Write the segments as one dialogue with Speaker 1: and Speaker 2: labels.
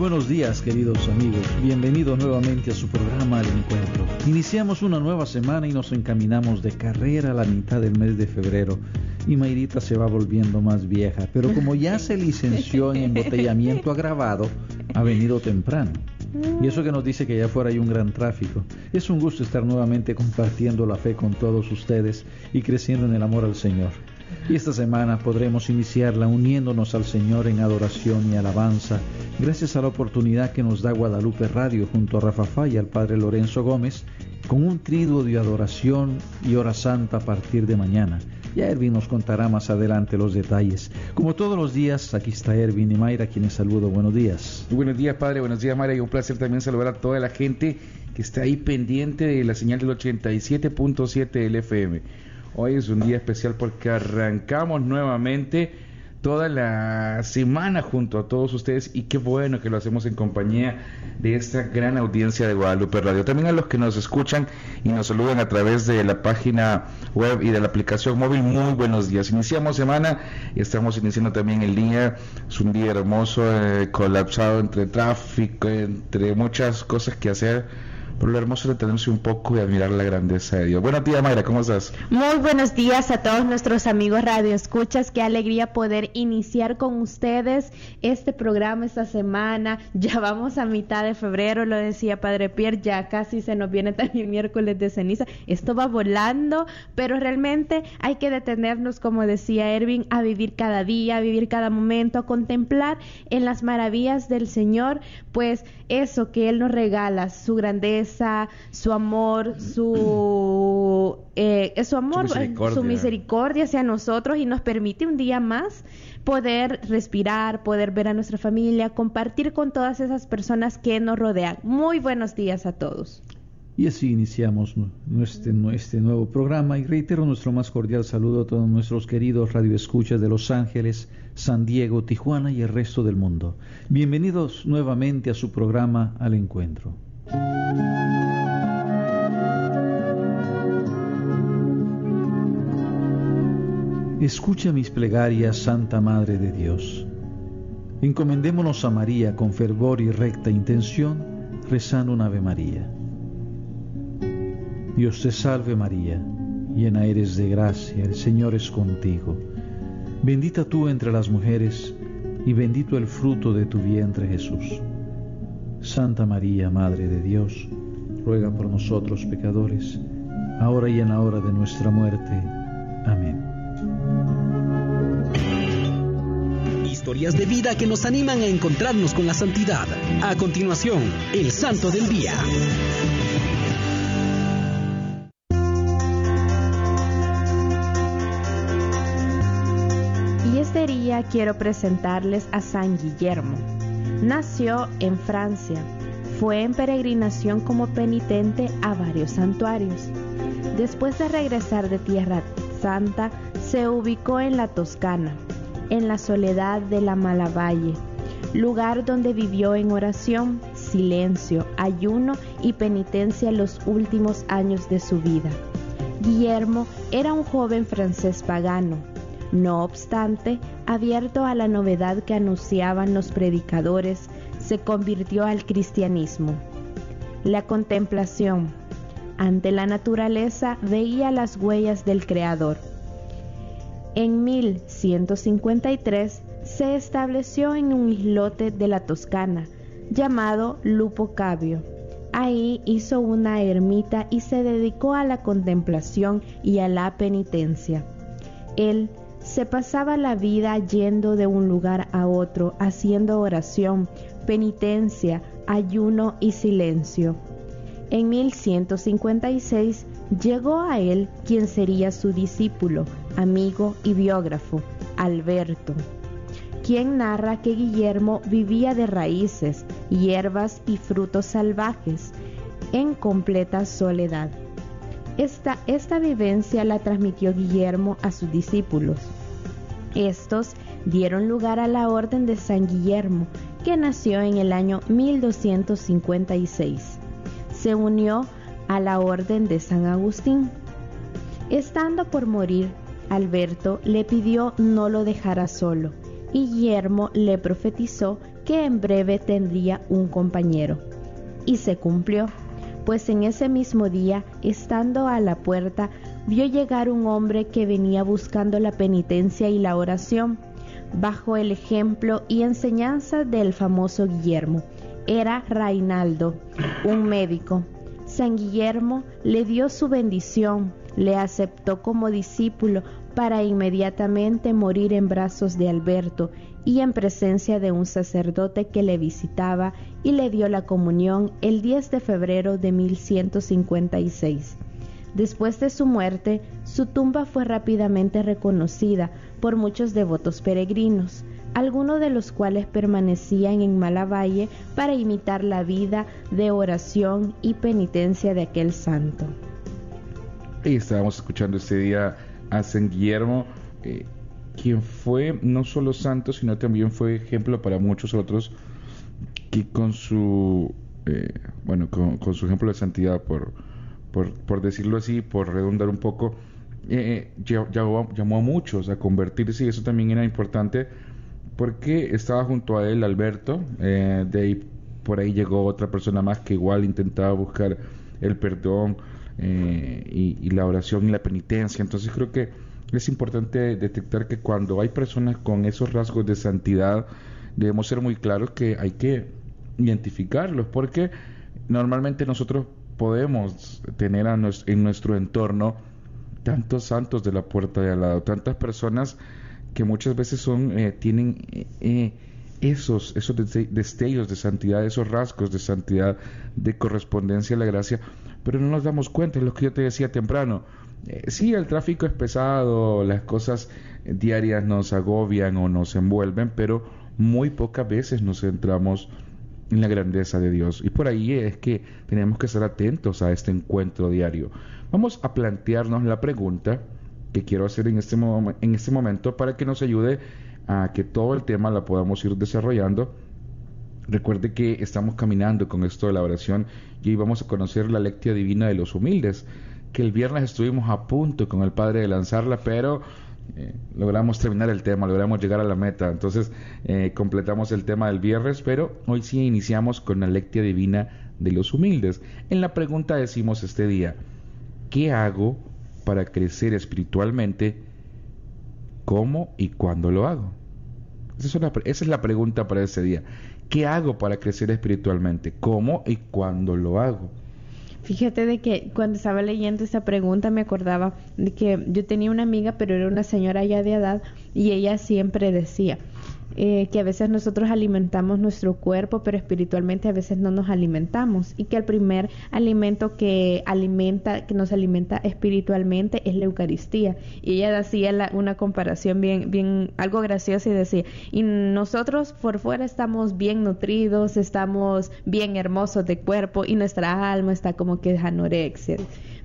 Speaker 1: buenos días, queridos amigos. Bienvenidos nuevamente a su programa El Encuentro. Iniciamos una nueva semana y nos encaminamos de carrera a la mitad del mes de febrero. Y Mayrita se va volviendo más vieja, pero como ya se licenció en embotellamiento agravado, ha venido temprano. Y eso que nos dice que allá afuera hay un gran tráfico. Es un gusto estar nuevamente compartiendo la fe con todos ustedes y creciendo en el amor al Señor. Y esta semana podremos iniciarla uniéndonos al Señor en adoración y alabanza, gracias a la oportunidad que nos da Guadalupe Radio junto a Rafa y al Padre Lorenzo Gómez, con un triduo de adoración y hora santa a partir de mañana. Ya Erwin nos contará más adelante los detalles. Como todos los días, aquí está Erwin y Mayra, quienes saludo. Buenos días.
Speaker 2: buenos días, Padre. Buenos días, Mayra. Y un placer también saludar a toda la gente que está ahí pendiente de la señal del 87.7 del FM. Hoy es un día especial porque arrancamos nuevamente toda la semana junto a todos ustedes y qué bueno que lo hacemos en compañía de esta gran audiencia de Guadalupe Radio. También a los que nos escuchan y nos saludan a través de la página web y de la aplicación móvil, muy buenos días. Iniciamos semana y estamos iniciando también el día. Es un día hermoso, eh, colapsado entre tráfico, entre muchas cosas que hacer por lo hermoso de detenerse un poco y admirar la grandeza de Dios. Buenos días, Mayra, ¿cómo estás?
Speaker 3: Muy buenos días a todos nuestros amigos Radio Escuchas. Qué alegría poder iniciar con ustedes este programa esta semana. Ya vamos a mitad de febrero, lo decía Padre Pierre, ya casi se nos viene también miércoles de ceniza. Esto va volando, pero realmente hay que detenernos, como decía Erwin, a vivir cada día, a vivir cada momento, a contemplar en las maravillas del Señor, pues eso que Él nos regala, su grandeza su amor, su, eh, su amor, su misericordia. hacia nosotros y nos permite un día más poder respirar, poder ver a nuestra familia, compartir con todas esas personas que nos rodean. Muy buenos días a todos.
Speaker 1: Y así iniciamos nuestro, este nuevo programa y reitero nuestro más cordial saludo a todos nuestros queridos radioescuchas de Los Ángeles, San Diego, Tijuana y el resto del mundo. Bienvenidos nuevamente a su programa Al Encuentro. Escucha mis plegarias, Santa Madre de Dios. Encomendémonos a María con fervor y recta intención, rezando un Ave María. Dios te salve María, llena eres de gracia, el Señor es contigo. Bendita tú entre las mujeres, y bendito el fruto de tu vientre Jesús. Santa María, Madre de Dios, ruega por nosotros pecadores, ahora y en la hora de nuestra muerte. Amén.
Speaker 4: Historias de vida que nos animan a encontrarnos con la santidad. A continuación, el Santo del Día.
Speaker 3: Y este día quiero presentarles a San Guillermo Nació en Francia. Fue en peregrinación como penitente a varios santuarios. Después de regresar de Tierra Santa, se ubicó en la Toscana, en la soledad de la Malavalle, lugar donde vivió en oración, silencio, ayuno y penitencia los últimos años de su vida. Guillermo era un joven francés pagano, no obstante, abierto a la novedad que anunciaban los predicadores, se convirtió al cristianismo. La contemplación. Ante la naturaleza veía las huellas del Creador. En 1153 se estableció en un islote de la Toscana llamado Lupo Cabio. Ahí hizo una ermita y se dedicó a la contemplación y a la penitencia. Él se pasaba la vida yendo de un lugar a otro, haciendo oración, penitencia, ayuno y silencio. En 1156 llegó a él quien sería su discípulo, amigo y biógrafo, Alberto, quien narra que Guillermo vivía de raíces, hierbas y frutos salvajes, en completa soledad. Esta, esta vivencia la transmitió Guillermo a sus discípulos. Estos dieron lugar a la Orden de San Guillermo, que nació en el año 1256. Se unió a la Orden de San Agustín. Estando por morir, Alberto le pidió no lo dejara solo, y Guillermo le profetizó que en breve tendría un compañero. Y se cumplió, pues en ese mismo día, estando a la puerta, vio llegar un hombre que venía buscando la penitencia y la oración, bajo el ejemplo y enseñanza del famoso Guillermo. Era Reinaldo, un médico. San Guillermo le dio su bendición, le aceptó como discípulo para inmediatamente morir en brazos de Alberto y en presencia de un sacerdote que le visitaba y le dio la comunión el 10 de febrero de 1156. Después de su muerte, su tumba fue rápidamente reconocida por muchos devotos peregrinos, algunos de los cuales permanecían en Malavalle para imitar la vida de oración y penitencia de aquel santo.
Speaker 2: Y estábamos escuchando este día a San Guillermo, eh, quien fue no solo santo, sino también fue ejemplo para muchos otros que con su, eh, bueno, con, su ejemplo de santidad, por, por, decirlo así, por redundar un poco, eh, llamó, llamó, a muchos a convertirse y eso también era importante porque estaba junto a él Alberto, de ahí por ahí llegó otra persona más que igual intentaba buscar el perdón y, y, la oración y la penitencia. Entonces creo que es importante detectar que cuando hay personas con esos rasgos de santidad, debemos ser muy claros que hay que identificarlos, porque normalmente nosotros podemos tener en nuestro entorno tantos santos de la puerta de al lado, tantas personas que muchas veces son eh, tienen eh, eh, esos esos destellos de santidad, esos rasgos de santidad, de correspondencia a la gracia, pero no nos damos cuenta, es lo que yo te decía temprano. Eh, sí, el tráfico es pesado, las cosas diarias nos agobian o nos envuelven, pero muy pocas veces nos centramos en la grandeza de Dios. Y por ahí es que tenemos que estar atentos a este encuentro diario. Vamos a plantearnos la pregunta que quiero hacer en este, en este momento para que nos ayude a que todo el tema la podamos ir desarrollando. Recuerde que estamos caminando con esto de la oración y hoy vamos a conocer la lectio divina de los humildes que el viernes estuvimos a punto con el padre de lanzarla, pero eh, logramos terminar el tema, logramos llegar a la meta. Entonces eh, completamos el tema del viernes, pero hoy sí iniciamos con la lectia divina de los humildes. En la pregunta decimos este día, ¿qué hago para crecer espiritualmente? ¿Cómo y cuándo lo hago? Esa es, esa es la pregunta para ese día. ¿Qué hago para crecer espiritualmente? ¿Cómo y cuándo lo hago?
Speaker 3: Fíjate de que cuando estaba leyendo esta pregunta me acordaba de que yo tenía una amiga, pero era una señora ya de edad, y ella siempre decía, eh, que a veces nosotros alimentamos nuestro cuerpo, pero espiritualmente a veces no nos alimentamos y que el primer alimento que alimenta, que nos alimenta espiritualmente es la Eucaristía. Y ella hacía una comparación bien, bien, algo graciosa y decía, y nosotros por fuera estamos bien nutridos, estamos bien hermosos de cuerpo y nuestra alma está como que anorexia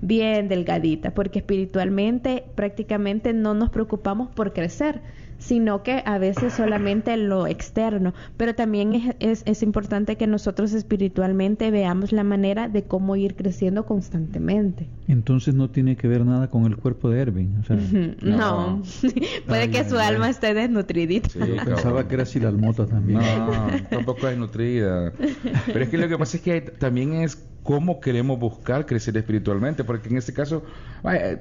Speaker 3: bien delgadita, porque espiritualmente prácticamente no nos preocupamos por crecer, sino que a veces solamente lo externo, pero también es, es, importante que nosotros espiritualmente veamos la manera de cómo ir creciendo constantemente.
Speaker 1: Entonces no tiene que ver nada con el cuerpo de Erwin.
Speaker 3: no, puede que su alma esté desnutridita. Sí,
Speaker 1: pensaba que era Silalmota también.
Speaker 2: No, tampoco es nutrida. Pero es que lo que pasa es que también es cómo queremos buscar crecer espiritualmente, porque en este caso,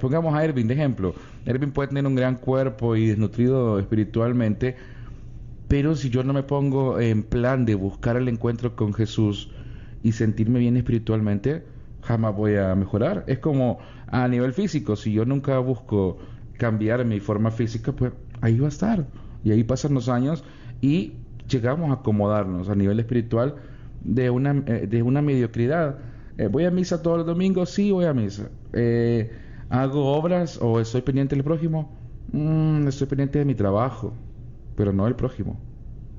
Speaker 2: pongamos a Erwin de ejemplo, Erwin puede tener un gran cuerpo y desnutrido espiritualmente, pero si yo no me pongo en plan de buscar el encuentro con Jesús y sentirme bien espiritualmente, jamás voy a mejorar. Es como a nivel físico, si yo nunca busco cambiar mi forma física, pues ahí va a estar. Y ahí pasan los años y llegamos a acomodarnos a nivel espiritual de una, eh, de una mediocridad eh, ¿Voy a misa todos los domingos? Sí, voy a misa. Eh, ¿Hago obras o estoy pendiente del prójimo? Mm, estoy pendiente de mi trabajo, pero no del prójimo.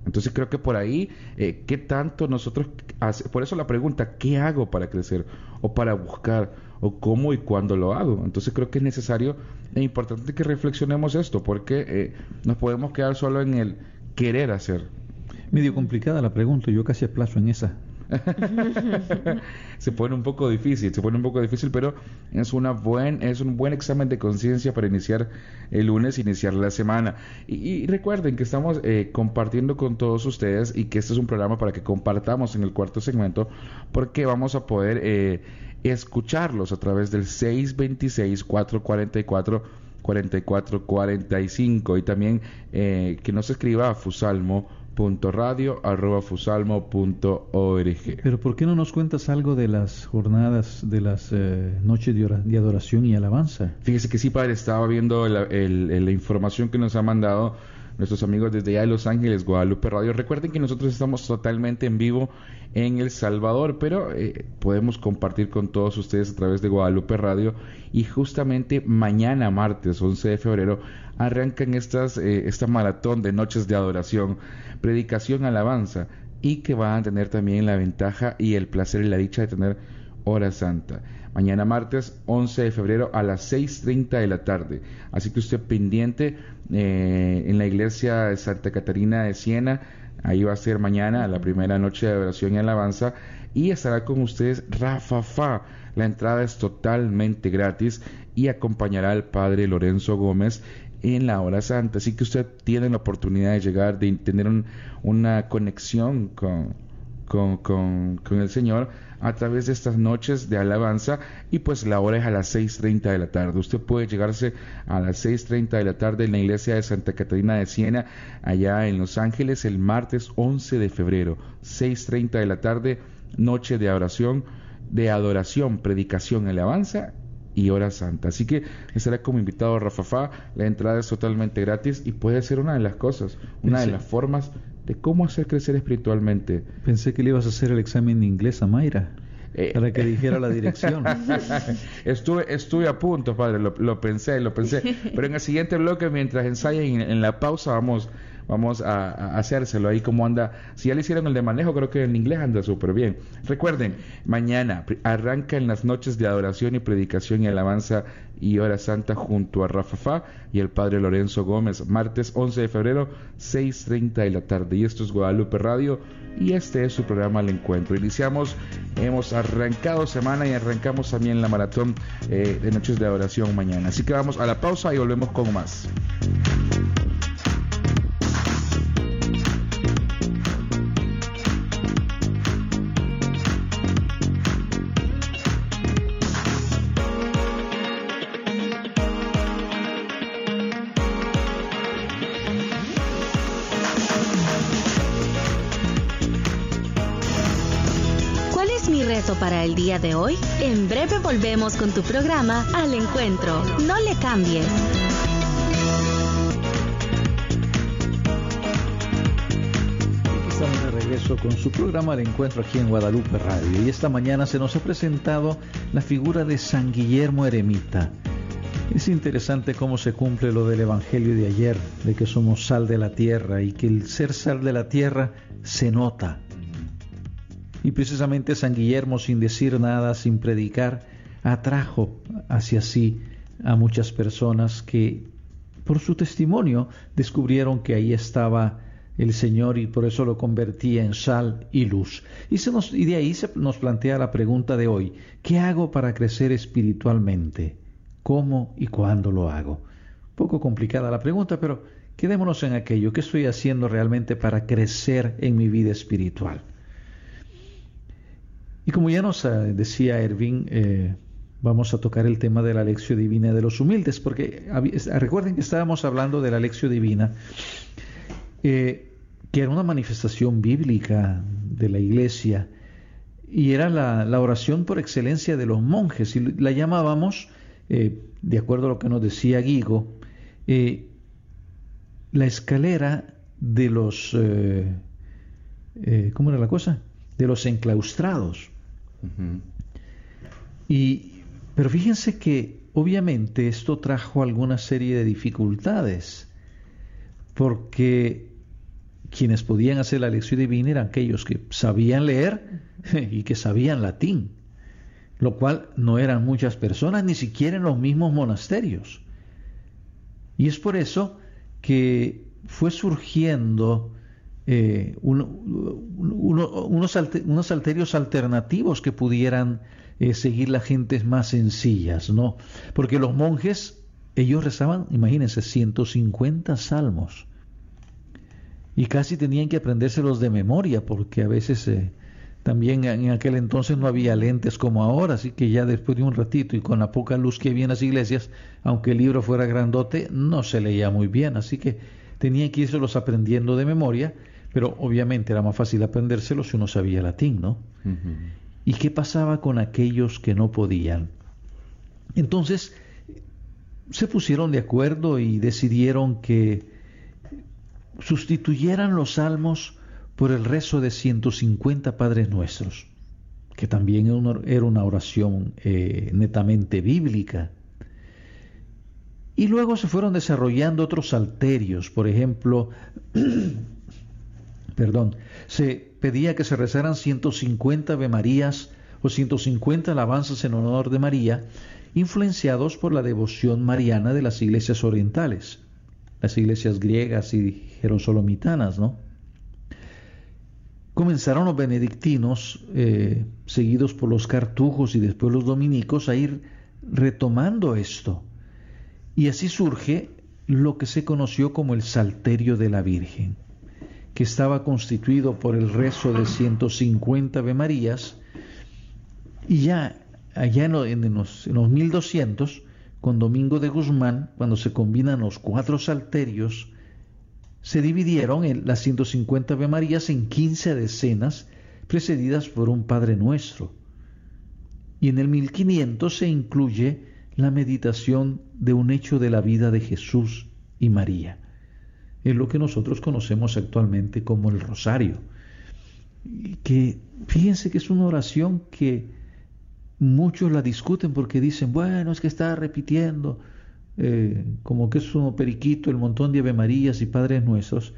Speaker 2: Entonces creo que por ahí, eh, ¿qué tanto nosotros, hace, por eso la pregunta, ¿qué hago para crecer? O para buscar, o cómo y cuándo lo hago. Entonces creo que es necesario e importante que reflexionemos esto, porque eh, nos podemos quedar solo en el querer hacer.
Speaker 1: Medio complicada la pregunta, yo casi aplazo en esa.
Speaker 2: se pone un poco difícil, se pone un poco difícil, pero es, una buen, es un buen examen de conciencia para iniciar el lunes, iniciar la semana. Y, recuerden que estamos eh, compartiendo con todos ustedes y que este es un programa para que compartamos en el cuarto segmento, porque vamos a poder eh, escucharlos a través del 626-444. 4445 y también eh, que nos escriba a Fusalmo fusalmo.org.
Speaker 1: Pero ¿por qué no nos cuentas algo de las jornadas, de las eh, noches de, adoración y alabanza?
Speaker 2: Fíjese que sí, padre, estaba viendo la, la información que nos ha mandado nuestros amigos desde allá de Los Ángeles, Guadalupe Radio. Recuerden que nosotros estamos totalmente en vivo en El Salvador, pero eh, podemos compartir con todos ustedes a través de Guadalupe Radio y justamente mañana, martes 11 de febrero, arrancan estas, eh, esta maratón de noches de adoración, predicación, alabanza y que van a tener también la ventaja y el placer y la dicha de tener hora santa. Mañana martes 11 de febrero a las 6.30 de la tarde. Así que usted pendiente eh, en la iglesia de Santa Catarina de Siena. Ahí va a ser mañana la primera noche de adoración y alabanza. Y estará con ustedes Rafa Fa. La entrada es totalmente gratis y acompañará al padre Lorenzo Gómez en la hora santa. Así que usted tiene la oportunidad de llegar, de tener una conexión con, con, con, el Señor a través de estas noches de alabanza y pues la hora es a las 6.30 de la tarde. Usted puede llegarse a las 6.30 de la tarde en la iglesia de Santa Catarina de Siena, allá en Los Ángeles, el martes 11 de febrero, 6.30 de la tarde, noche de oración, de adoración, predicación, alabanza y hora santa. Así que estará como invitado a Rafafa, la entrada es totalmente gratis y puede ser una de las cosas, una de las formas de cómo hacer crecer espiritualmente.
Speaker 1: Pensé que le ibas a hacer el examen de inglés a Mayra. Eh, para que dijera la dirección.
Speaker 2: estuve, estuve a punto, padre, lo, pensé, lo pensé. Pero en el siguiente bloque, mientras ensayen en la pausa, vamos vamos a, hacérselo ahí como anda. Si ya le hicieron el de manejo, creo que en inglés anda súper bien. Recuerden, mañana arranca en las noches de adoración y predicación y alabanza y hora santa junto a Rafa Fa y el padre Lorenzo Gómez, martes 11 de febrero, 6.30 de la tarde. Y esto es Guadalupe Radio y este es su programa El Encuentro. Iniciamos, hemos arrancado semana y arrancamos también la maratón eh, de noches de adoración mañana. Así que vamos a la pausa y volvemos con más.
Speaker 3: Para el día de hoy? En breve volvemos con tu programa Al Encuentro. No le cambies.
Speaker 1: Estamos de regreso con su programa Al Encuentro aquí en Guadalupe Radio y esta mañana se nos ha presentado la figura de San Guillermo Eremita. Es interesante cómo se cumple lo del Evangelio de ayer, de que somos sal de la tierra y que el ser sal de la tierra se nota, y precisamente San Guillermo, sin decir nada, sin predicar, atrajo hacia sí a muchas personas que por su testimonio descubrieron que ahí estaba el Señor y por eso lo convertía en sal y luz. Y, de ahí se nos plantea la pregunta de hoy, ¿qué hago para crecer espiritualmente? ¿Cómo y cuándo lo hago? Poco complicada la pregunta, pero quedémonos en aquello, ¿qué estoy haciendo realmente para crecer en mi vida espiritual? Y como ya nos eh, decía Ervin, eh, vamos a tocar el tema de la lección divina de los humildes, porque recuerden que estábamos hablando de la lección divina, eh, que era una manifestación bíblica de la iglesia y era la, oración por excelencia de los monjes, y la llamábamos, de acuerdo a lo que nos decía Guigo, la escalera de los, ¿cómo era la cosa? De los enclaustrados. Y, pero fíjense que obviamente esto trajo alguna serie de dificultades, porque quienes podían hacer la lección divina eran aquellos que sabían leer y que sabían latín, lo cual no eran muchas personas, ni siquiera en los mismos monasterios. Y es por eso que fue surgiendo eh, unos, alterios alternativos que pudieran eh, seguir las gentes más sencillas, ¿no? Porque los monjes, ellos rezaban, imagínense, 150 salmos. Y casi tenían que aprendérselos de memoria, porque a veces eh, también en aquel entonces no había lentes como ahora, así que ya después de un ratito y con la poca luz que había en las iglesias, aunque el libro fuera grandote, no se leía muy bien, así que tenían que irse aprendiendo de memoria pero obviamente era más fácil aprendérselo si uno sabía latín, ¿no? ¿Y qué pasaba con aquellos que no podían? Entonces, se pusieron de acuerdo y decidieron que sustituyeran los salmos por el rezo de 150 Padres Nuestros, que también era una oración eh, netamente bíblica. Y luego se fueron desarrollando otros alterios, por ejemplo, perdón, se pedía que se rezaran 150 Ave Marías o 150 alabanzas en honor de María, influenciados por la devoción mariana de las iglesias orientales, las iglesias griegas y jerosolomitanas, ¿no? Comenzaron los benedictinos, eh, seguidos por los cartujos y después los dominicos, a ir retomando esto. Y así surge lo que se conoció como el Salterio de la Virgen que estaba constituido por el rezo de 150 Ave Marías, y ya allá en, los, 1200, con Domingo de Guzmán, cuando se combinan los cuatro salterios, se dividieron en las 150 Ave Marías en 15 decenas, precedidas por un Padre Nuestro. Y en el 1500 se incluye la meditación de un hecho de la vida de Jesús y María es lo que nosotros conocemos actualmente como el rosario. Que fíjense que es una oración que muchos la discuten porque dicen, bueno, es que está repitiendo eh, como que es un periquito el montón de Ave Marías y Padres Nuestros.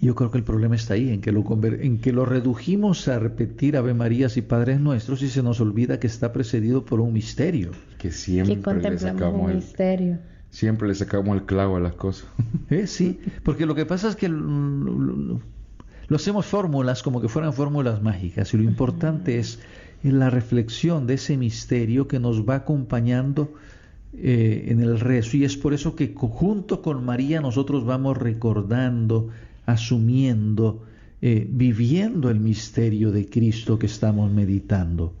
Speaker 1: Yo creo que el problema está ahí, en que, lo, en que lo redujimos a repetir Ave Marías y Padres Nuestros y se nos olvida que está precedido por un misterio.
Speaker 2: Que siempre
Speaker 3: que contemplamos un misterio
Speaker 2: Siempre le sacamos el clavo a las cosas.
Speaker 1: ¿Eh? Sí, porque lo que pasa es que lo, hacemos fórmulas como que fueran fórmulas mágicas y lo importante es la reflexión de ese misterio que nos va acompañando eh, en el rezo y es por eso que junto con María nosotros vamos recordando, asumiendo, eh, viviendo el misterio de Cristo que estamos meditando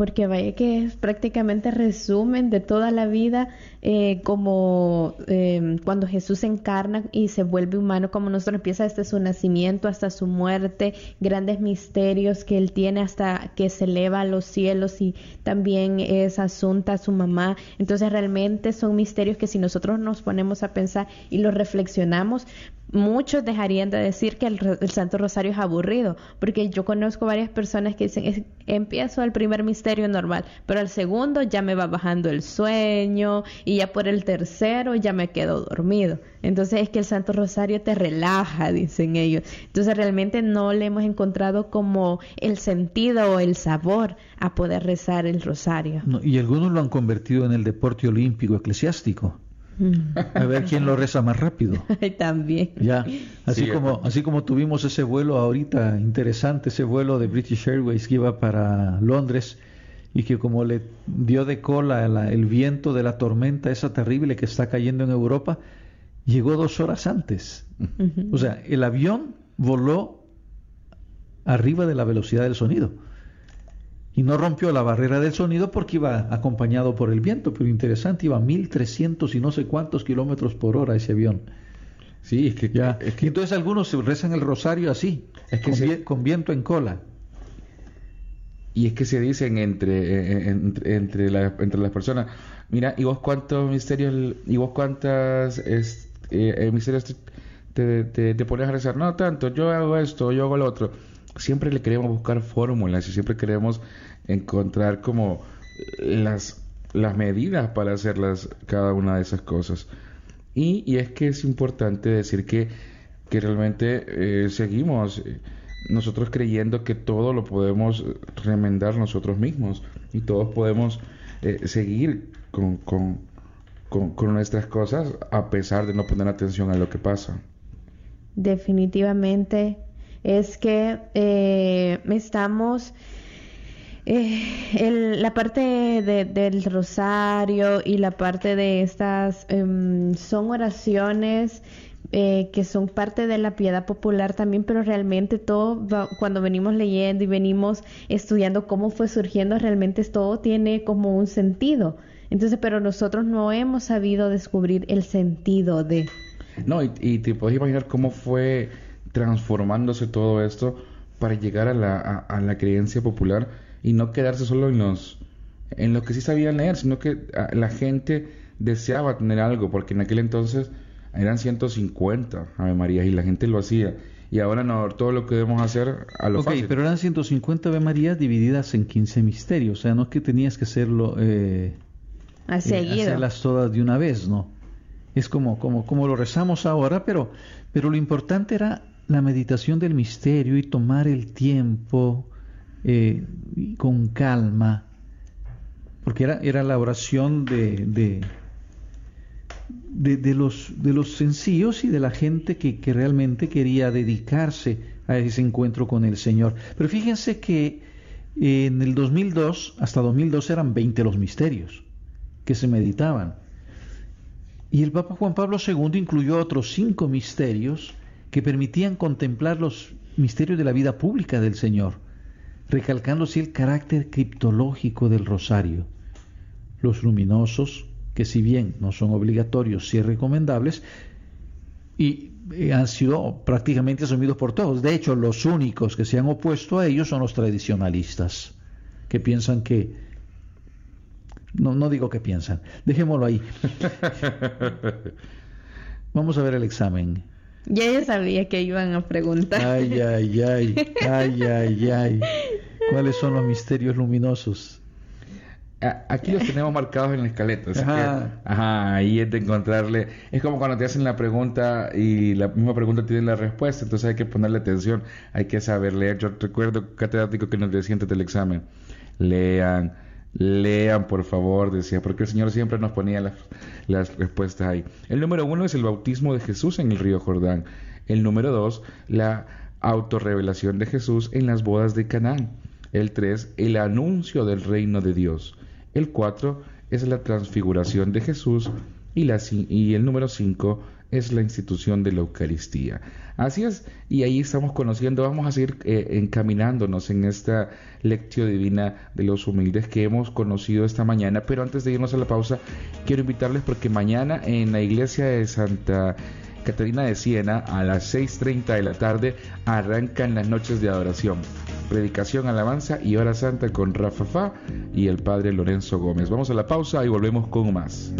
Speaker 3: porque vaya que es prácticamente resumen de toda la vida, eh, como em, cuando Jesús se encarna y se vuelve humano, como nosotros empieza desde su nacimiento hasta su muerte, grandes misterios que él tiene hasta que se eleva a los cielos y también es asunta a su mamá. Entonces realmente son misterios que si nosotros nos ponemos a pensar y los reflexionamos, muchos dejarían de decir que el, Santo Rosario es aburrido, porque yo conozco varias personas que dicen, empiezo el primer misterio normal, pero al segundo ya me va bajando el sueño y ya por el tercero ya me quedo dormido. Entonces es que el Santo Rosario te relaja, dicen ellos. Entonces realmente no le hemos encontrado como el sentido o el sabor a poder rezar el rosario.
Speaker 1: y algunos lo han convertido en el deporte olímpico eclesiástico. A ver quién lo reza más rápido.
Speaker 3: También.
Speaker 1: Ya, así como así como tuvimos ese vuelo ahorita interesante, ese vuelo de British Airways que iba para Londres y que como le dio de cola el viento de la tormenta esa terrible que está cayendo en Europa, llegó dos horas antes. O sea, el avión voló arriba de la velocidad del sonido y no rompió la barrera del sonido porque iba acompañado por el viento, pero interesante, iba a 1300 y no sé cuántos kilómetros por hora ese avión. Sí, es que ya. Es que, entonces algunos rezan el rosario así, es que con, viento en cola.
Speaker 2: Y es que se dicen entre, eh, eh, entre, entre, las personas, mira, ¿y vos cuántos misterios, y vos cuántas eh, misterios te, te, pones a rezar? No tanto, yo hago esto, yo hago lo otro siempre le queremos buscar fórmulas y siempre queremos encontrar como las, las medidas para hacerlas cada una de esas cosas. Y, y es que es importante decir que, que realmente eh, seguimos eh, nosotros creyendo que todo lo podemos remendar nosotros mismos y todos podemos eh, seguir con, con, con, con nuestras cosas a pesar de no poner atención a lo que pasa.
Speaker 3: definitivamente es que eh, estamos eh, la parte del rosario y la parte de estas em, son oraciones eh, que son parte de la piedad popular también, pero realmente todo, cuando venimos leyendo y venimos estudiando cómo fue surgiendo, realmente todo tiene como un sentido. Entonces, pero nosotros no hemos sabido descubrir el sentido de...
Speaker 2: No, y, y te puedes imaginar cómo fue transformándose todo esto para llegar a la, a, la creencia popular y no quedarse solo en los en lo que sí sabían leer, sino que ah, la gente deseaba tener algo, porque en aquel entonces eran 150 Ave María y la gente lo hacía. Y ahora no, todo lo que debemos hacer a lo
Speaker 1: Ok, pero eran 150 Ave Marías divididas en 15 misterios, o sea, no es que tenías que hacerlo eh,
Speaker 3: a eh,
Speaker 1: hacerlas todas de una vez, ¿no? Es como, como, como lo rezamos ahora, pero, pero lo importante era la meditación del misterio y tomar el tiempo eh, con calma, porque era, era la oración de, de, los, de los sencillos y de la gente que, que realmente quería dedicarse a ese encuentro con el Señor. Pero fíjense que en el 2002, hasta 2002 eran 20 los misterios que se meditaban. Y el Papa Juan Pablo II incluyó otros cinco misterios que permitían contemplar los misterios de la vida pública del Señor, recalcando así el carácter criptológico del rosario. Los luminosos, que si bien no son obligatorios, sí recomendables, y eh, han sido prácticamente asumidos por todos. De hecho, los únicos que se han opuesto a ellos son los tradicionalistas, que piensan que... No, no digo que piensan, dejémoslo ahí. Vamos a ver el examen.
Speaker 3: Ya yo sabía que iban a preguntar.
Speaker 1: Ay, ay, ay, ay, ay, ay. ¿Cuáles son los misterios luminosos?
Speaker 2: Aquí los tenemos marcados en la escaleta. ajá. ajá, ahí es de encontrarle. Es como cuando te hacen la pregunta y la misma pregunta tiene la respuesta, entonces hay que ponerle atención, hay que saber leer. Yo recuerdo catedrático que nos decía antes del examen: lean Lean, por favor, decía, porque el Señor siempre nos ponía las, las, respuestas ahí. El número uno es el bautismo de Jesús en el río Jordán. El número dos, la autorrevelación de Jesús en las bodas de Canaán. El tres, el anuncio del reino de Dios. El cuatro es la transfiguración de Jesús. Y, la, y el número cinco es la institución de la Eucaristía. Así es, y ahí estamos conociendo, vamos a seguir eh, encaminándonos en esta lección divina de los humildes que hemos conocido esta mañana, pero antes de irnos a la pausa, quiero invitarles porque mañana en la iglesia de Santa Catarina de Siena a las 6.30 de la tarde arrancan las noches de adoración. Predicación, alabanza y hora santa con Rafa Fa y el padre Lorenzo Gómez. Vamos a la pausa y volvemos con más.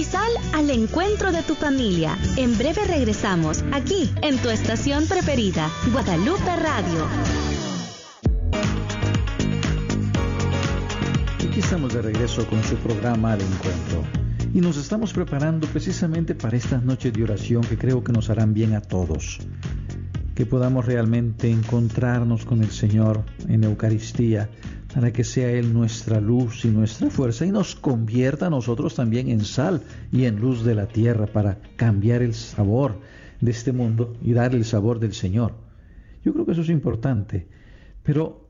Speaker 5: Y sal al encuentro de tu familia. En breve regresamos aquí en tu estación preferida, Guadalupe Radio.
Speaker 1: Aquí estamos de regreso con su programa Al Encuentro y nos estamos preparando precisamente para estas noches de oración que creo que nos harán bien a todos. Que podamos realmente encontrarnos con el Señor en Eucaristía para que sea Él nuestra luz y nuestra fuerza y nos convierta a nosotros también en sal y en luz de la tierra para cambiar el sabor de este mundo y dar el sabor del Señor. Yo creo que eso es importante, pero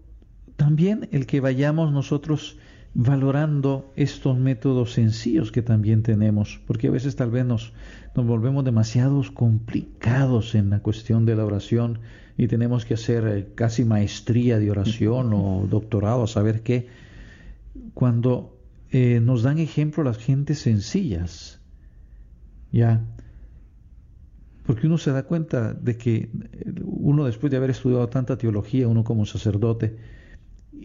Speaker 1: también el que vayamos nosotros valorando estos métodos sencillos que también tenemos, porque a veces tal vez nos, nos volvemos demasiado complicados en la cuestión de la oración y tenemos que hacer eh, casi maestría de oración o doctorado a saber qué, cuando eh, nos dan ejemplo las gentes sencillas, ya, porque uno se da cuenta de que uno después de haber estudiado tanta teología, uno como sacerdote,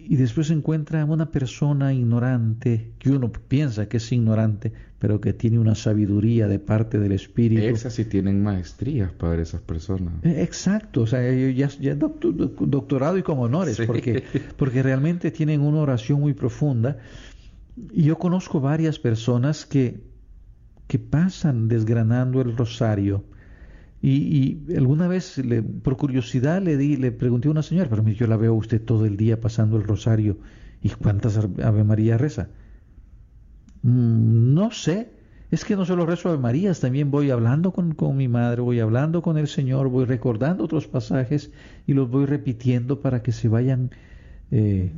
Speaker 1: y después encuentra una persona ignorante, que uno piensa que es ignorante, pero que tiene una sabiduría de parte del Espíritu.
Speaker 2: Esas sí tienen maestrías, para esas personas.
Speaker 1: Eh, exacto, o sea, ya, ya doctorado y con honores, porque, porque realmente tienen una oración muy profunda. Y yo conozco varias personas que, que pasan desgranando el rosario Y, alguna vez, le, por curiosidad, le di, le pregunté a una señora, pero yo la veo a usted todo el día pasando el rosario. ¿Y cuántas Ave María reza? Mm, no sé. Es que no solo rezo Ave Marías, también voy hablando con, mi madre, voy hablando con el Señor, voy recordando otros pasajes y los voy repitiendo para que se vayan eh,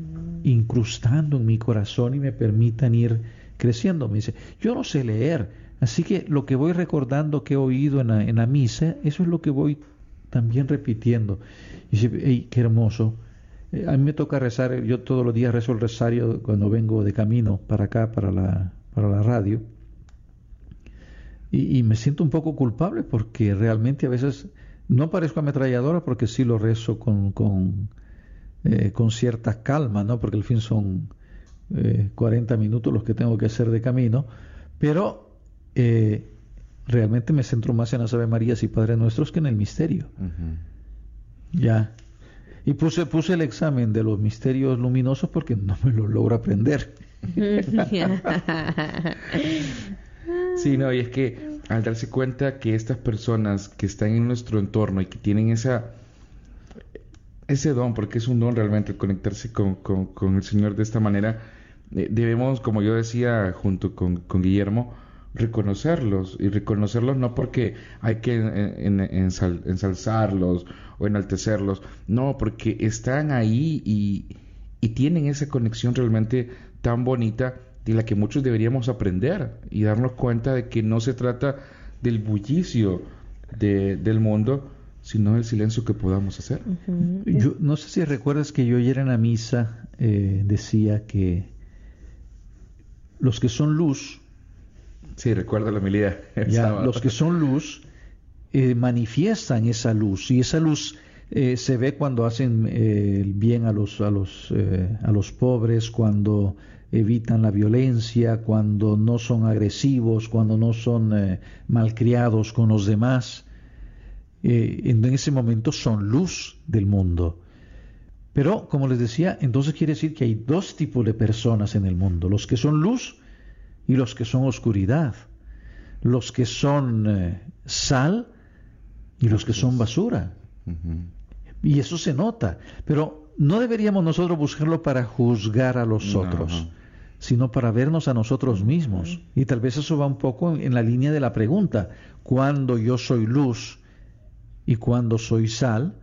Speaker 1: incrustando en mi corazón y me permitan ir creciendo. Me dice, yo no sé leer, así que lo que voy recordando que he oído en la, misa, eso es lo que voy también repitiendo. Y dice, qué hermoso. Eh, a mí me toca rezar, yo todos los días rezo el rosario cuando vengo de camino para acá, para la, para la radio. Y, me siento un poco culpable porque realmente a veces no parezco ametralladora porque sí lo rezo con, con, eh, con cierta calma, ¿no? porque al fin son eh, 40 minutos los que tengo que hacer de camino, pero eh, realmente me centro más en las Ave Marías y Padre Nuestros que en el misterio. Ya. Y puse, puse el examen de los misterios luminosos porque no me lo logro aprender.
Speaker 2: sí, no, y es que al darse cuenta que estas personas que están en nuestro entorno y que tienen esa ese don, porque es un don realmente conectarse con, con, el Señor de esta manera, eh, debemos, como yo decía junto con, con, Guillermo, reconocerlos y reconocerlos no porque hay que ensalzarlos o enaltecerlos, no, porque están ahí y, y tienen esa conexión realmente tan bonita de la que muchos deberíamos aprender y darnos cuenta de que no se trata del bullicio de, del mundo, sino del silencio que podamos hacer.
Speaker 1: Yo no sé si recuerdas que yo ayer en la misa eh, decía que los que son luz,
Speaker 2: sí recuerdo la humildad,
Speaker 1: los que son luz eh, manifiestan esa luz y esa luz eh, se ve cuando hacen el bien a los a los a los pobres, cuando evitan la violencia, cuando no son agresivos, cuando no son malcriados con los demás eh, en ese momento son luz del mundo. Pero, como les decía, entonces quiere decir que hay dos tipos de personas en el mundo, los que son luz y los que son oscuridad, los que son eh, sal y los que son basura. Y eso se nota, pero no deberíamos nosotros buscarlo para juzgar a los otros, sino para vernos a nosotros mismos. Y tal vez eso va un poco en la línea de la pregunta, cuando yo soy luz, y cuando soy sal,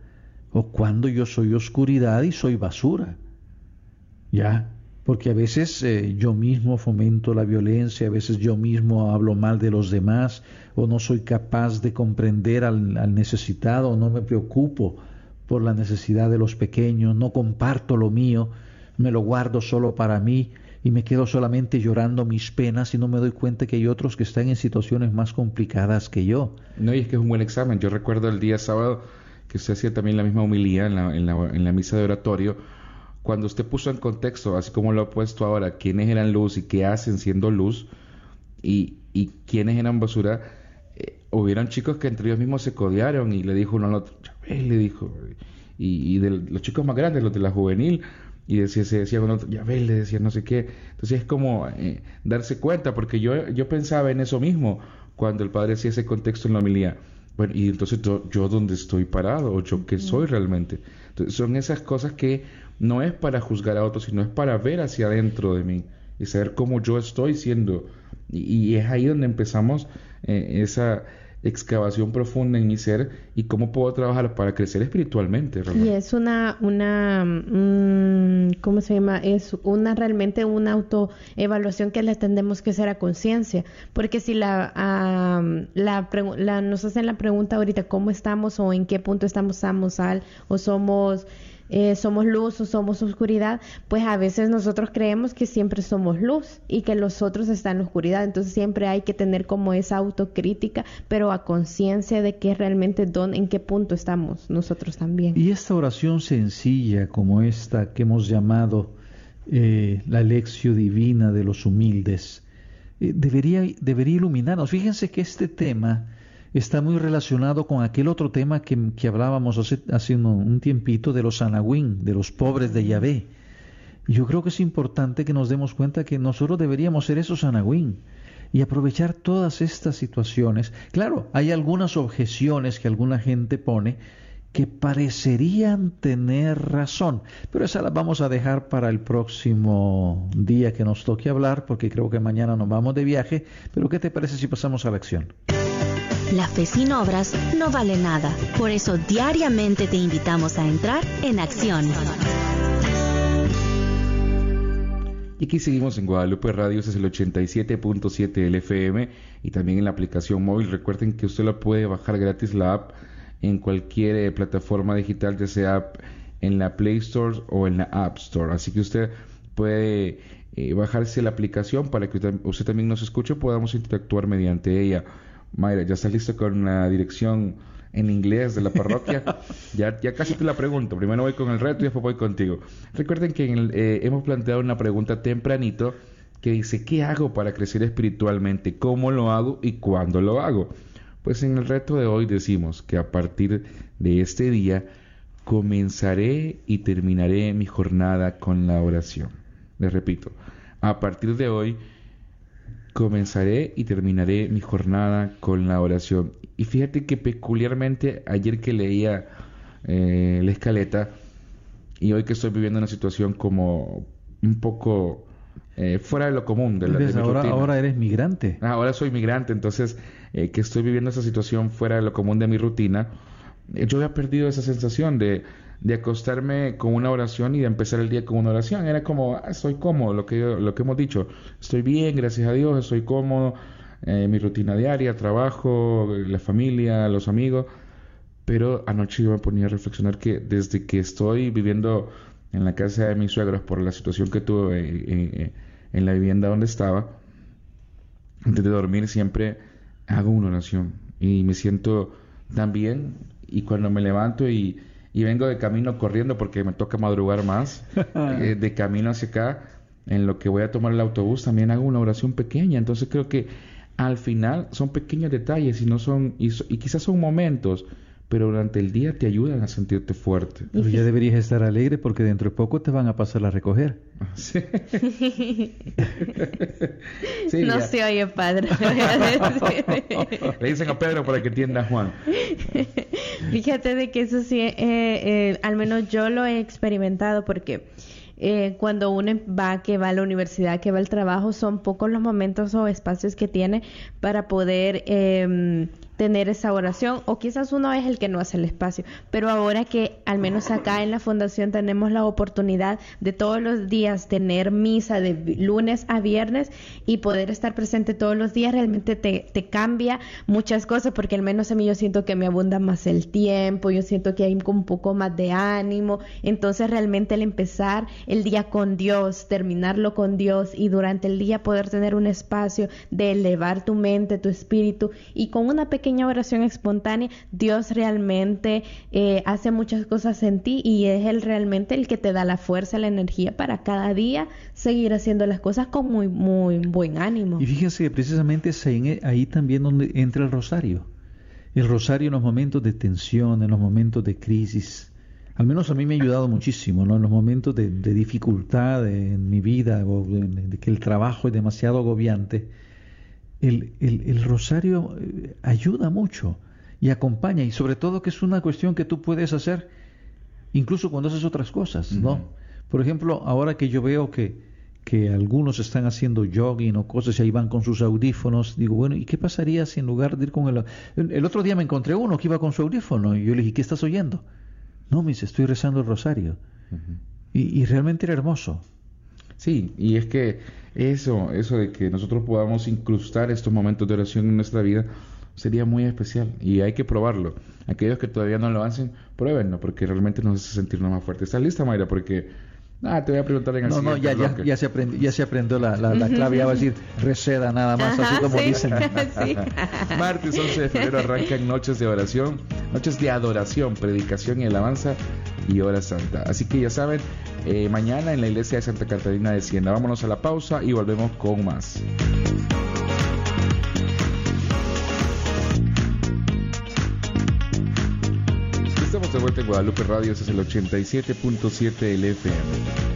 Speaker 1: o cuando yo soy oscuridad y soy basura. ¿Ya? Porque a veces eh, yo mismo fomento la violencia, a veces yo mismo hablo mal de los demás, o no soy capaz de comprender al, al necesitado, o no me preocupo por la necesidad de los pequeños, no comparto lo mío, me lo guardo solo para mí, y me quedo solamente llorando mis penas y no me doy cuenta que hay otros que están en situaciones más complicadas que yo.
Speaker 2: No, y es que es un buen examen. Yo recuerdo el día sábado que usted hacía también la misma humilía en la misa de oratorio, cuando usted puso en contexto, así como lo ha puesto ahora, quiénes eran luz y qué hacen siendo luz, y, y quiénes eran basura, eh, hubieron chicos que entre ellos mismos se codearon y le dijo uno al otro, le dijo, y, y de los chicos más grandes, los de la juvenil, y decía, se decía con ya ves, le decía no sé qué. Entonces es como eh, darse cuenta, porque yo, yo pensaba en eso mismo cuando el padre hacía ese contexto en la homilía. Bueno, y entonces yo, yo dónde estoy parado, o yo qué soy realmente. Entonces, son esas cosas que no es para juzgar a otros, sino es para ver hacia adentro de mí y saber cómo yo estoy siendo. Y, es ahí donde empezamos eh, esa excavación profunda en mi ser y cómo puedo trabajar para crecer espiritualmente.
Speaker 3: Y es una, una, mm, ¿cómo se llama? Es una realmente una autoevaluación que le tendemos que hacer a conciencia, porque si la, la, la, nos hacen la pregunta ahorita cómo estamos o en qué punto estamos, estamos al o somos eh, somos luz o somos oscuridad, pues a veces nosotros creemos que siempre somos luz y que los otros están en oscuridad. Entonces siempre hay que tener como esa autocrítica, pero a conciencia de que realmente dónde, en qué punto estamos nosotros también.
Speaker 1: Y esta oración sencilla como esta que hemos llamado eh, la lección divina de los humildes, eh, debería, debería iluminarnos. Fíjense que este tema está muy relacionado con aquel otro tema que, hablábamos hace, un, tiempito de los anahuín, de los pobres de Yahvé. Yo creo que es importante que nos demos cuenta que nosotros deberíamos ser esos anahuín. y aprovechar todas estas situaciones. Claro, hay algunas objeciones que alguna gente pone que parecerían tener razón, pero esas las vamos a dejar para el próximo día que nos toque hablar, porque creo que mañana nos vamos de viaje, pero ¿qué te parece si pasamos a la acción?
Speaker 5: La fe sin obras no vale nada, por eso diariamente te invitamos a entrar en acción.
Speaker 2: Y aquí seguimos en Guadalupe Radio, es el 87.7 del FM y también en la aplicación móvil. Recuerden que usted la puede bajar gratis la app en cualquier eh, plataforma digital, ya sea en la Play Store o en la App Store. Así que usted puede eh, bajarse la aplicación para que usted, también nos escuche, podamos interactuar mediante ella. Mayra, ¿ya está listo con la dirección en inglés de la parroquia? ya, ya casi te la pregunto. Primero voy con el reto y después voy contigo. Recuerden que eh, hemos planteado una pregunta tempranito que dice, ¿qué hago para crecer espiritualmente? ¿Cómo lo hago y cuándo lo hago? Pues en el reto de hoy decimos que a partir de este día comenzaré y terminaré mi jornada con la oración. Les repito, a partir de hoy comenzaré y terminaré mi jornada con la oración. Y fíjate que peculiarmente ayer que leía eh, la escaleta y hoy que estoy viviendo una situación como un poco eh, fuera de lo común. De la,
Speaker 1: ahora, ahora eres migrante.
Speaker 2: Ah, ahora soy migrante, entonces eh, que estoy viviendo esa situación fuera de lo común de mi rutina, yo había perdido esa sensación de, de, acostarme con una oración y de empezar el día con una oración. Era como, ah, estoy cómodo, lo que, lo que hemos dicho. Estoy bien, gracias a Dios, estoy cómodo. mi rutina diaria, trabajo, la familia, los amigos. Pero anoche yo me ponía a reflexionar que desde que estoy viviendo en la casa de mis suegros por la situación que tuve en la vivienda donde estaba, antes de dormir siempre hago una oración y me siento tan bien y cuando me levanto y, vengo de camino corriendo porque me toca madrugar más, eh, de camino hacia acá, en lo que voy a tomar el autobús también hago una oración pequeña, entonces creo que al final son pequeños detalles y no son y quizás son momentos pero durante el día te ayudan a sentirte fuerte.
Speaker 1: Pero ya deberías estar alegre porque dentro de poco te van a pasar a recoger.
Speaker 3: Sí. no se oye, padre.
Speaker 2: Le dicen a Pedro para que entienda a Juan.
Speaker 3: Fíjate de que eso sí, eh, eh, al menos yo lo he experimentado porque eh, cuando uno va, que va a la universidad, que va al trabajo, son pocos los momentos o espacios que tiene para poder eh, tener esa oración o quizás uno es el que no hace el espacio, pero ahora que al menos acá en la fundación tenemos la oportunidad de todos los días tener misa de lunes a viernes y poder estar presente todos los días realmente te, te cambia muchas cosas porque al menos a mí yo siento que me abunda más el tiempo, yo siento que hay un poco más de ánimo, entonces realmente el empezar el día con Dios, terminarlo con Dios y durante el día poder tener un espacio de elevar tu mente, tu espíritu y con una pequeña pequeña oración espontánea, Dios realmente eh, hace muchas cosas en ti y es Él realmente el que te da la fuerza, la energía para cada día seguir haciendo las cosas con muy, muy buen ánimo.
Speaker 1: Y fíjense, precisamente es ahí, ahí también donde entra el rosario. El rosario en los momentos de tensión, en los momentos de crisis, al menos a mí me ha ayudado muchísimo, ¿no? En los momentos de, dificultad en mi vida, o de, que el trabajo es demasiado agobiante, el, el, rosario eh, ayuda mucho y acompaña, y sobre todo que es una cuestión que tú puedes hacer incluso cuando haces otras cosas, ¿no? Por ejemplo, ahora que yo veo que, que algunos están haciendo jogging o cosas y ahí van con sus audífonos, digo, bueno, ¿y qué pasaría si en lugar de ir con el... El, otro día me encontré uno que iba con su audífono y yo le dije, ¿qué estás oyendo? No, me dice, estoy rezando el rosario. y, y realmente era hermoso.
Speaker 2: Sí, y es que eso, eso de que nosotros podamos incrustar estos momentos de oración en nuestra vida sería muy especial y hay que probarlo. Aquellos que todavía no lo hacen, pruébenlo porque realmente nos hace sentirnos más fuertes. ¿Estás lista, Mayra? Porque Ah, te voy a preguntar en el
Speaker 1: No, no, ya, ya, ya, se aprendió, ya se aprendió la, la, clave, ya va a decir receda nada más, así como dicen.
Speaker 2: Martes 11 de febrero arrancan noches de oración, noches de adoración, predicación y alabanza y hora santa. Así que ya saben, eh, mañana en la iglesia de Santa Catalina de Siena. Vámonos a la pausa y volvemos con más. Estamos de vuelta en Guadalupe Radio, este es el 87.7 del FM.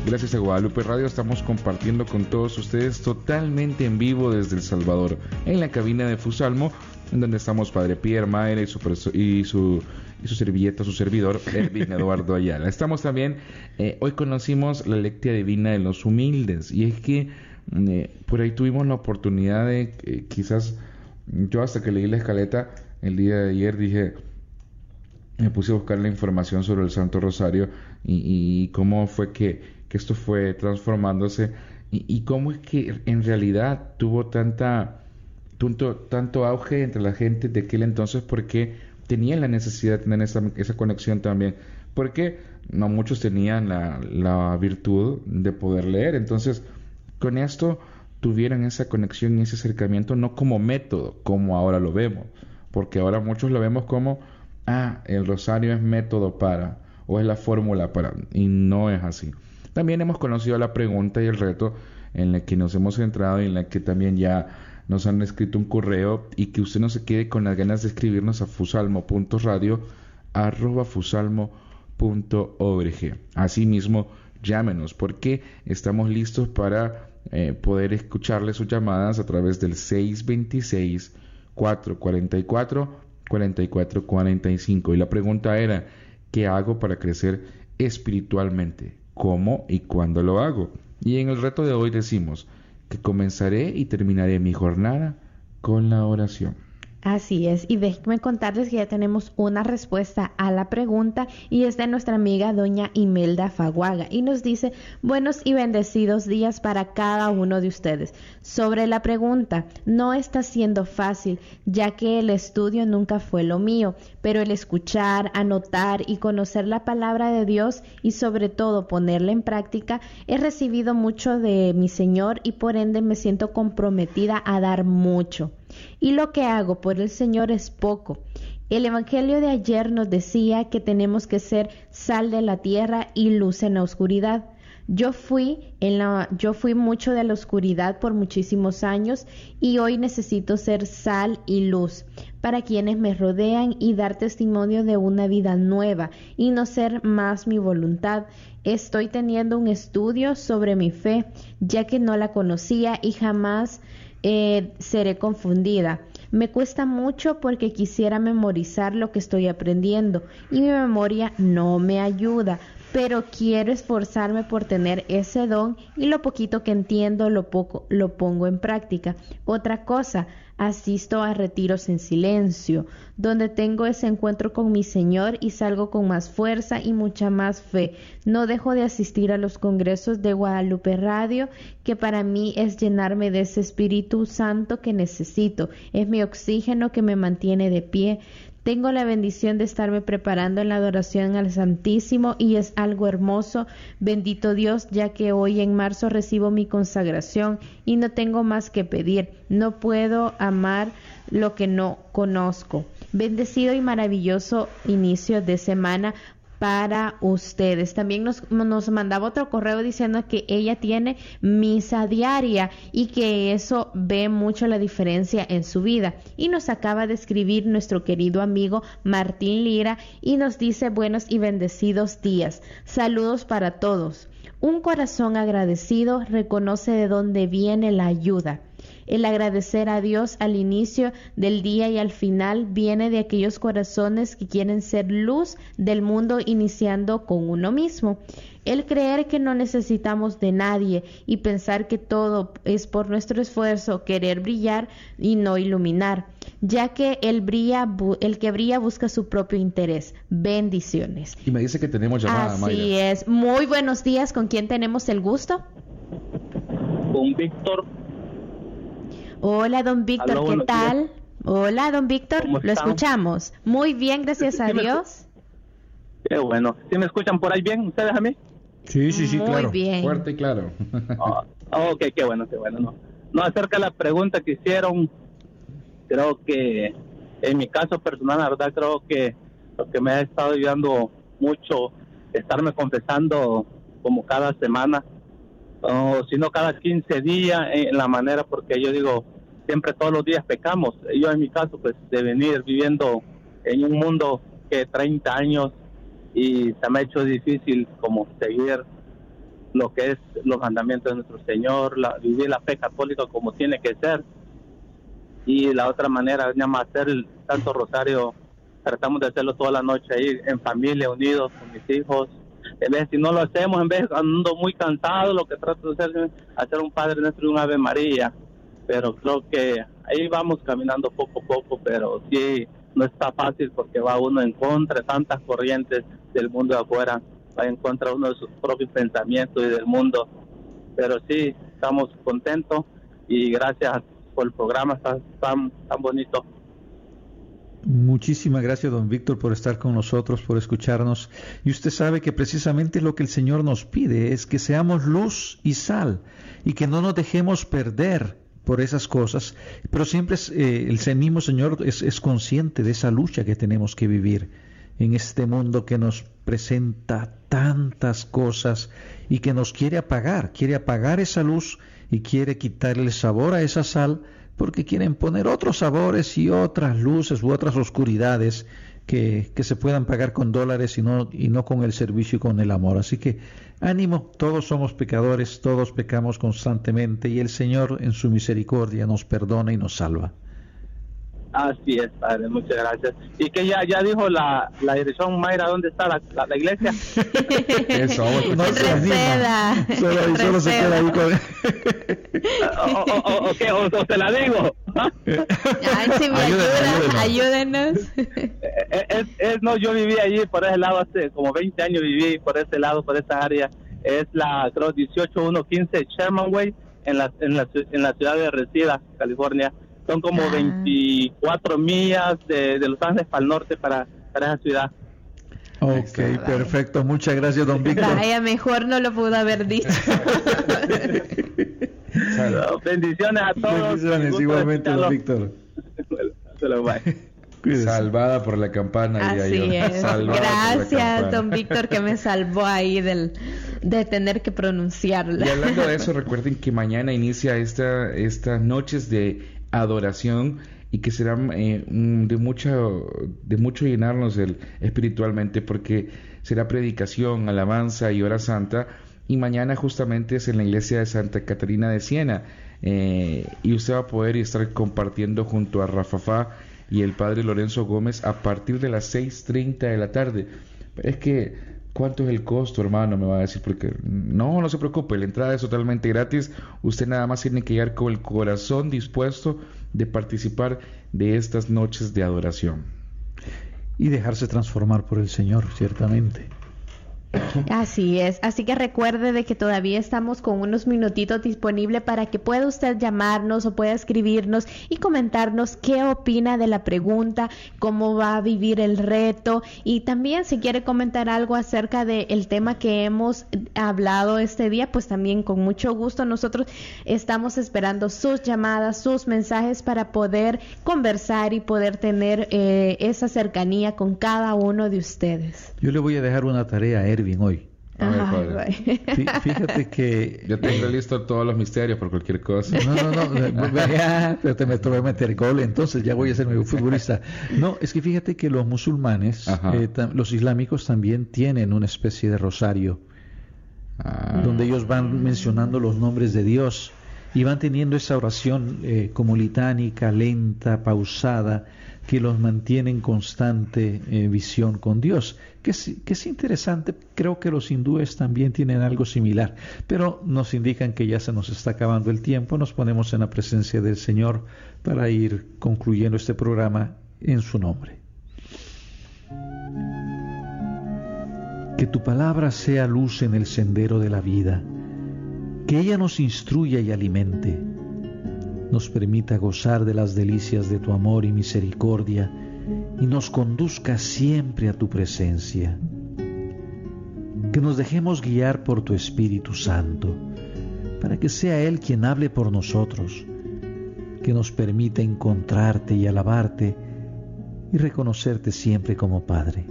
Speaker 2: Gracias a Guadalupe Radio estamos compartiendo con todos ustedes totalmente en vivo desde El Salvador, en la cabina de Fusalmo, en donde estamos Padre Pierre Mayer y su, y su, y su servilleta, su servidor, Edwin Eduardo Ayala. Estamos también, eh, hoy conocimos la lectura divina de los humildes, y es que eh, por ahí tuvimos la oportunidad de, eh, quizás, yo hasta que leí la escaleta el día de ayer dije, me puse a buscar la información sobre el Santo Rosario y, cómo fue que, que, esto fue transformándose y, cómo es que en realidad tuvo tanta tanto, tanto auge entre la gente de aquel entonces porque tenían la necesidad de tener esa, esa conexión también. Porque no muchos tenían la, la virtud de poder leer. Entonces con esto tuvieron esa conexión y ese acercamiento no como método como ahora lo vemos. Porque ahora muchos lo vemos como ah, el rosario es método para, o es la fórmula para, y no es así. También hemos conocido la pregunta y el reto en la que nos hemos centrado y en la que también ya nos han escrito un correo y que usted no se quede con las ganas de escribirnos a fusalmo.radio arroba fusalmo.org. Asimismo, llámenos porque estamos listos para eh, poder escucharle sus llamadas a través del 626 444 4445. Y la pregunta era, ¿qué hago para crecer espiritualmente? ¿Cómo y cuándo lo hago? Y en el reto de hoy decimos que comenzaré y terminaré mi jornada con la oración.
Speaker 3: Así es, y déjenme contarles que ya tenemos una respuesta a la pregunta y es de nuestra amiga doña Imelda Faguaga y nos dice buenos y bendecidos días para cada uno de ustedes. Sobre la pregunta, no está siendo fácil ya que el estudio nunca fue lo mío, pero el escuchar, anotar y conocer la palabra de Dios y sobre todo ponerla en práctica, he recibido mucho de mi Señor y por ende me siento comprometida a dar mucho y lo que hago por el Señor es poco. El Evangelio de ayer nos decía que tenemos que ser sal de la tierra y luz en la oscuridad. Yo fui en la, yo fui mucho de la oscuridad por muchísimos años y hoy necesito ser sal y luz para quienes me rodean y dar testimonio de una vida nueva y no ser más mi voluntad. Estoy teniendo un estudio sobre mi fe, ya que no la conocía y jamás eh, seré confundida. Me cuesta mucho porque quisiera memorizar lo que estoy aprendiendo y mi memoria no me ayuda, pero quiero esforzarme por tener ese don y lo poquito que entiendo lo poco lo pongo en práctica. Otra cosa, asisto a retiros en silencio, donde tengo ese encuentro con mi Señor y salgo con más fuerza y mucha más fe. No dejo de asistir a los congresos de Guadalupe Radio, que para mí es llenarme de ese Espíritu Santo que necesito, es mi oxígeno que me mantiene de pie. Tengo la bendición de estarme preparando en la adoración al Santísimo y es algo hermoso. Bendito Dios, ya que hoy en marzo recibo mi consagración y no tengo más que pedir. No puedo amar lo que no conozco. Bendecido y maravilloso inicio de semana para ustedes. También nos, nos, mandaba otro correo diciendo que ella tiene misa diaria y que eso ve mucho la diferencia en su vida. Y nos acaba de escribir nuestro querido amigo Martín Lira y nos dice buenos y bendecidos días. Saludos para todos. Un corazón agradecido reconoce de dónde viene la ayuda. El agradecer a Dios al inicio del día y al final viene de aquellos corazones que quieren ser luz del mundo iniciando con uno mismo. El creer que no necesitamos de nadie y pensar que todo es por nuestro esfuerzo querer brillar y no iluminar, ya que el, brilla, el que brilla busca su propio interés. Bendiciones.
Speaker 2: Y me dice que tenemos llamada.
Speaker 3: Así es. Muy buenos días. ¿Con quién tenemos el gusto?
Speaker 6: Con Víctor
Speaker 3: Hola, don Víctor, ¿qué tal? Hola, don Víctor, lo escuchamos. Muy bien, gracias a Dios.
Speaker 6: Qué bueno. ¿Sí me escuchan por ahí bien ustedes a mí?
Speaker 2: Sí, sí, sí,
Speaker 3: Muy
Speaker 2: claro.
Speaker 3: bien.
Speaker 2: Fuerte y claro.
Speaker 6: oh, ok, qué bueno, qué bueno. No, no acerca de la pregunta que hicieron, creo que en mi caso personal, la verdad, creo que lo que me ha estado ayudando mucho estarme confesando como cada semana o si no cada 15 días en la manera porque yo digo siempre todos los días pecamos yo en mi caso pues de venir viviendo en un mundo que 30 años y se me ha hecho difícil como seguir lo que es los mandamientos de nuestro Señor, la, vivir la fe católica como tiene que ser. Y la otra manera, nada más hacer el Santo Rosario, tratamos de hacerlo toda la noche ahí en familia, unidos con mis hijos. En vez, si no lo hacemos, en vez ando muy cansado, lo que trato de hacer es hacer un Padre Nuestro y un Ave María. Pero creo que ahí vamos caminando poco a poco, pero sí, no está fácil porque va uno en contra de tantas corrientes del mundo de afuera va en contra de uno de sus propios pensamientos y del mundo. Pero sí, estamos contentos y gracias por el programa tan, tan, tan bonito.
Speaker 1: Muchísimas gracias, don Víctor, por estar con nosotros, por escucharnos. Y usted sabe que precisamente lo que el Señor nos pide es que seamos luz y sal y que no nos dejemos perder por esas cosas. Pero siempre eh, el mismo Señor es, es consciente de esa lucha que tenemos que vivir en este mundo que nos presenta tantas cosas y que nos quiere apagar, quiere apagar esa luz y quiere quitarle el sabor a esa sal porque quieren poner otros sabores y otras luces u otras oscuridades que, que, se puedan pagar con dólares y no, y no con el servicio y con el amor. Así que ánimo, todos somos pecadores, todos pecamos constantemente y el Señor en su misericordia nos perdona y nos salva.
Speaker 6: Así es, padre, muchas gracias. Y que ya ya dijo la, la dirección Mayra, ¿dónde está la, la, iglesia?
Speaker 2: Eso,
Speaker 3: no se
Speaker 1: Solo, solo se queda ahí con...
Speaker 6: o, o, o, okay, o, o, te la digo.
Speaker 3: Ay, si me ayuda, ayúdenos.
Speaker 6: Es, es, no, yo viví allí por ese lado hace como 20 años viví por ese lado, por esa área. Es la, creo, 18115 Sherman Way en la, en la, en la ciudad de Reseda, California. Son como ah. 24 millas de, de, Los Ángeles para el norte, para, para esa ciudad.
Speaker 1: Ok, perfecto. Muchas gracias, don Víctor.
Speaker 3: Vaya, mejor no lo pudo haber dicho.
Speaker 6: bendiciones a todos.
Speaker 1: Bendiciones igualmente, don Víctor.
Speaker 2: Salvada por la campana.
Speaker 3: Así es. Gracias, don Víctor, que me salvó ahí del, de tener que pronunciarla.
Speaker 2: Y hablando de eso, recuerden que mañana inicia esta, estas noches de adoración y que será eh, de mucho de mucho llenarnos el, espiritualmente porque será predicación, alabanza y hora santa y mañana justamente es en la iglesia de Santa Catarina de Siena eh, y usted va a poder estar compartiendo junto a Rafafá y el padre Lorenzo Gómez a partir de las 6.30 de la tarde. Es que ¿Cuánto es el costo, hermano? Me va a decir, porque no, no se preocupe, la entrada es totalmente gratis. Usted nada más tiene que llegar con el corazón dispuesto de participar de estas noches de adoración.
Speaker 1: Y dejarse transformar por el Señor, ciertamente.
Speaker 3: Así es, así que recuerde de que todavía estamos con unos minutitos disponibles para que pueda usted llamarnos o pueda escribirnos y comentarnos qué opina de la pregunta, cómo va a vivir el reto. Y también si quiere comentar algo acerca del tema que hemos hablado este día, pues también con mucho gusto. Nosotros estamos esperando sus llamadas, sus mensajes para poder conversar y poder tener eh, esa cercanía con cada uno de ustedes.
Speaker 1: Yo le voy a dejar una tarea, Erwin, hoy. Fíjate que...
Speaker 2: Yo tengo listo todos los misterios por cualquier cosa.
Speaker 1: No, no, no, pero te, me, voy a meter gol, entonces ya voy a ser mi futbolista. No, es que fíjate que los musulmanes, eh, los islámicos también tienen una especie de rosario, ah. donde ellos van mencionando los nombres de Dios y van teniendo esa oración eh, como litánica, lenta, pausada, que los mantiene en constante eh, visión con Dios, que es, que es interesante, creo que los hindúes también tienen algo similar, pero nos indican que ya se nos está acabando el tiempo, nos ponemos en la presencia del Señor para ir concluyendo este programa en su nombre. Que tu palabra sea luz en el sendero de la vida, que ella nos instruya y alimente nos permita gozar de las delicias de tu amor y misericordia y nos conduzca siempre a tu presencia. Que nos dejemos guiar por tu Espíritu Santo, para que sea Él quien hable por nosotros, que nos permita encontrarte y alabarte y reconocerte siempre como Padre.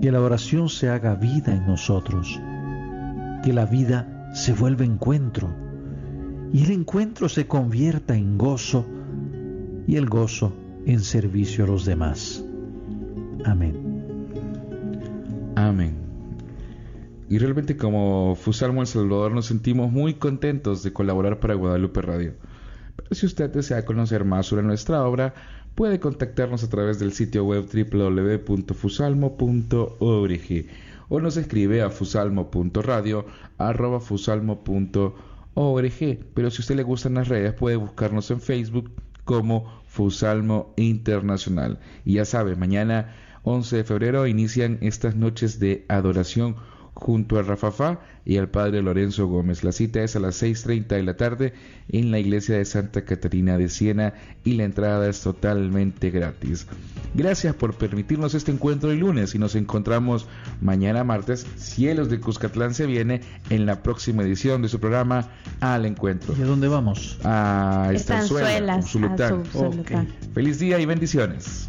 Speaker 1: Que la oración se haga vida en nosotros, que la vida se vuelva encuentro y el encuentro se convierta en gozo y el gozo en servicio a los demás. Amén.
Speaker 2: Amén. Y realmente como Fusalmo El Salvador nos sentimos muy contentos de colaborar para Guadalupe Radio. Pero si usted desea conocer más sobre nuestra obra, puede contactarnos a través del sitio web www.fusalmo.org o nos escribe a fusalmo.radio@fusalmo.org. Pero si a usted le gustan las redes, puede buscarnos en Facebook como Fusalmo Internacional. Y ya sabe, mañana 11 de febrero inician estas noches de adoración junto a Rafafá y al padre Lorenzo Gómez. La cita es a las 6.30 de la tarde en la iglesia de Santa Catarina de Siena y la entrada es totalmente gratis. Gracias por permitirnos este encuentro el lunes y nos encontramos mañana martes. Cielos de Cuscatlán se viene en la próxima edición de su programa Al Encuentro.
Speaker 1: ¿Y a dónde vamos?
Speaker 2: A
Speaker 3: Estanzuelas,
Speaker 2: Zulután.
Speaker 3: a Zulután.
Speaker 2: Feliz día y bendiciones.